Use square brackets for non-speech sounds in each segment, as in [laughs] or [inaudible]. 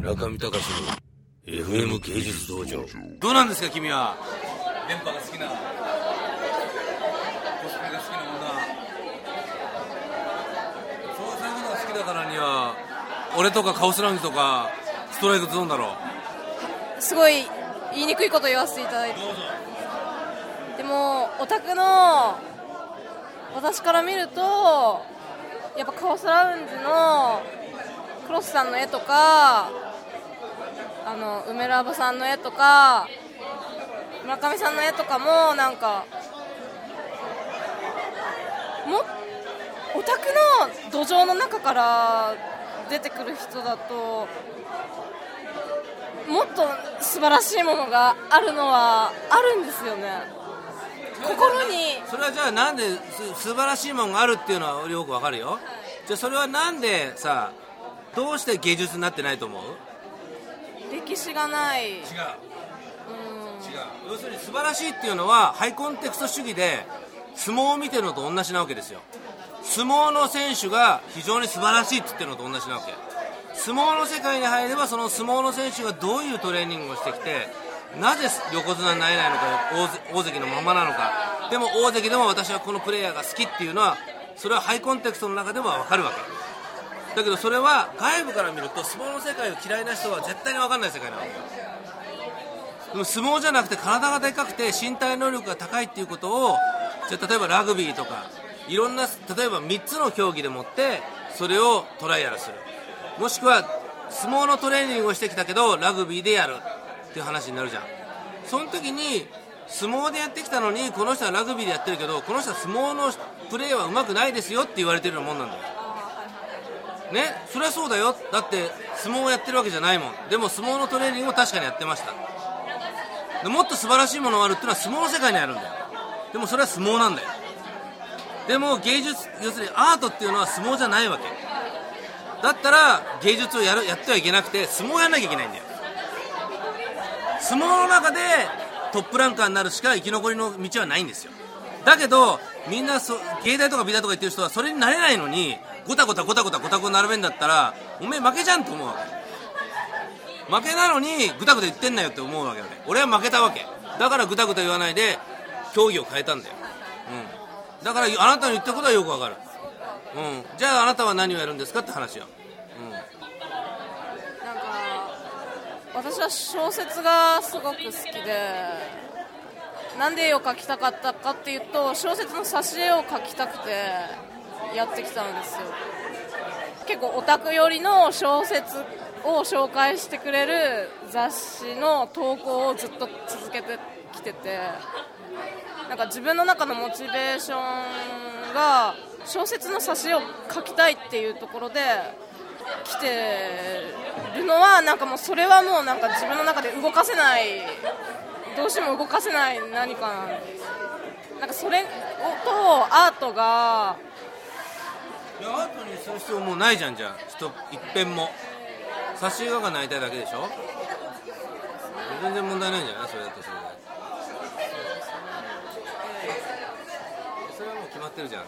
村上隆の FM 芸術道場。どうなんですか君は？電波が好きなコスプレが好きな女。そういうのが好きだからには俺とかカオスラウンジとかストライクゾーンだろすごい言いにくいこと言わせていただいて。でもオタクの私から見るとやっぱカオスラウンジのクロスさんの絵とかあの梅ラブさんの絵とか村上さんの絵とかもなんかもオタクの土壌の中から出てくる人だともっと素晴らしいものがあるのはあるんですよね。心に。それはじゃあなんです素晴らしいものがあるっていうのはよくわかるよ。じゃあそれはなんでさどうして芸術になってないと思う？歴史がない。違う。違う。要するに素晴らしいっていうのはハイコンテクスト主義で相撲を見てるのと同じなわけですよ。相撲の選手が非常に素晴らしいって言ってるのと同じなわけ。相撲の世界に入ればその相撲の選手がどういうトレーニングをしてきてなぜ横綱になれないのか大関のままなのか。でも大関でも私はこのプレイヤーが好きっていうのはそれはハイコンテクストの中でも分かるわけだけどそれは外部から見ると相撲の世界を嫌いな人は絶対に分かんない世界なわけ。でも相撲じゃなくて体がでかくて身体能力が高いっていうことをじゃ例えばラグビーとかいろんな例えば3つの競技でもってそれをトライアルする。もしくは相撲のトレーニングをしてきたけどラグビーでやるっていう話になるじゃん。その時に相撲でやってきたのにこの人はラグビーでやってるけどこの人は相撲のプレーはうまくないですよって言われてるようなもんなんだよ。ねそれはそうだよ。だって相撲をやってるわけじゃないもん。でも相撲のトレーニングも確かにやってました。でもっと素晴らしいものがあるっていうのは相撲の世界にあるんだよ。でもそれは相撲なんだよ。でも芸術要するにアートっていうのは相撲じゃないわけ。だったら芸術をやるやってはいけなくて相撲をやらなきゃいけないんだよ。相撲の中でトップランカーになるしか生き残りの道はないんですよ。だけどみんなそ芸大とか美大とか言ってる人はそれになれないのにごたごたごたごたごたごた並べんだったらおめえ負けじゃんと思う。わけ負けなのにぐたぐた言ってんなよって思うわけよね。俺は負けたわけ。だからぐたぐた言わないで競技を変えたんだよ、うん、だからあなたの言ったことはよくわかる、うん、じゃああなたは何をやるんですかって話よ、うん、なんか私は小説がすごく好きでなんで絵を描きたかったかっていうと小説の挿絵を描きたくてやってきたんですよ。結構オタク寄りの小説を紹介してくれる雑誌の投稿をずっと続けてきててなんか自分の中のモチベーションが小説の挿絵を描きたいっていうところで来てるのはなんかもうそれはもうなんか自分の中で動かせないどうしても動かせない何かなんですなんかそれとアートが。いやアートにする必要もうないじゃんじゃあ。人一遍も。挿絵画がなりたいだけでしょ？全然問題ないんじゃないそれだとそれでそれはもう決まってるじゃん。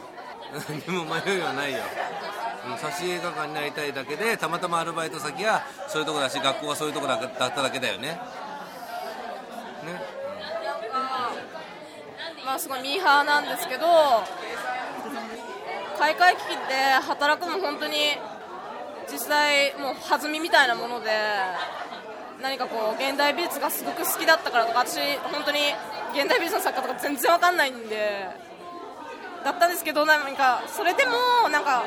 何も迷いはないよ。挿絵画家になりたいだけでたまたまアルバイト先がそういうとこだし学校がそういうとこだっただけだよね。ね、うん、まあすごいミーハーなんですけど開会危機で働くの本当に実際もう弾みみたいなもので何かこう現代美術がすごく好きだったからとか私本当に現代美術の作家とか全然わかんないんでだったんですけどなんかそれでもなんか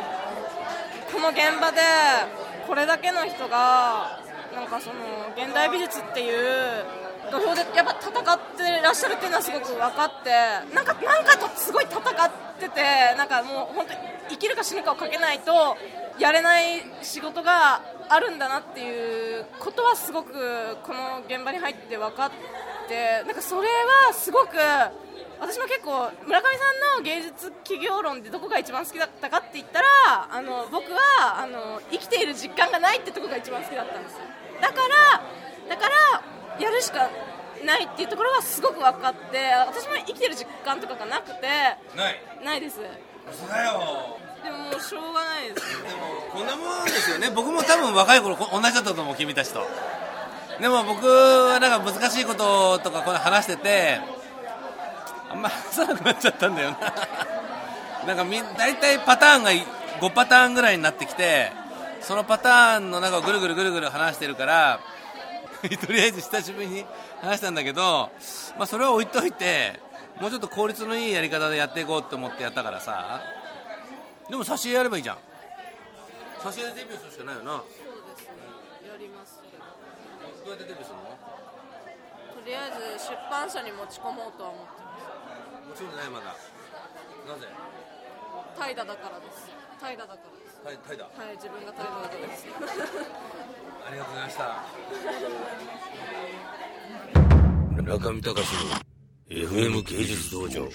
この現場でこれだけの人がなんかその現代美術っていう土俵でやっぱ戦ってらっしゃるっていうのはすごく分かってなんかなんかとすごい戦っててなんかもう本当に生きるか死ぬかをかけないとやれない仕事があるんだなっていうことはすごくこの現場に入って分かってなんかそれはすごく私も結構村上さんの芸術企業論でどこが一番好きだったかって言ったらあの僕はあの生きている実感がないってとこが一番好きだったんですよ。だからだからやるしかないっていうところはすごく分かって私も生きてる実感とかがなくてない。ないです。嘘だよ。でももうしょうがないです。よでもこんなもんですよね。僕も多分若い頃こ同じだったと思う君たちと。でも僕はなんか難しいこととかこう話しててあんま話さなくなっちゃったんだよな。[laughs] なんかみ大体パターンが5パターンぐらいになってきてそのパターンの中をぐるぐるぐるぐる話してるから [laughs] とりあえず久しぶりに話したんだけど、まあ、それは置いといてもうちょっと効率のいいやり方でやっていこうと思ってやったからさ。でも挿絵やればいいじゃん。挿絵でデビューするしかないよな。どそうですね。やりますうやってデビューするの？とりあえず出版社に持ち込もうとは思ってます。もちろんないまだ。なぜ？怠惰だからです。怠惰だからです。タイタイだはい自分が怠惰だからです。[laughs] ありがとうございました中見隆の FM 芸術道場。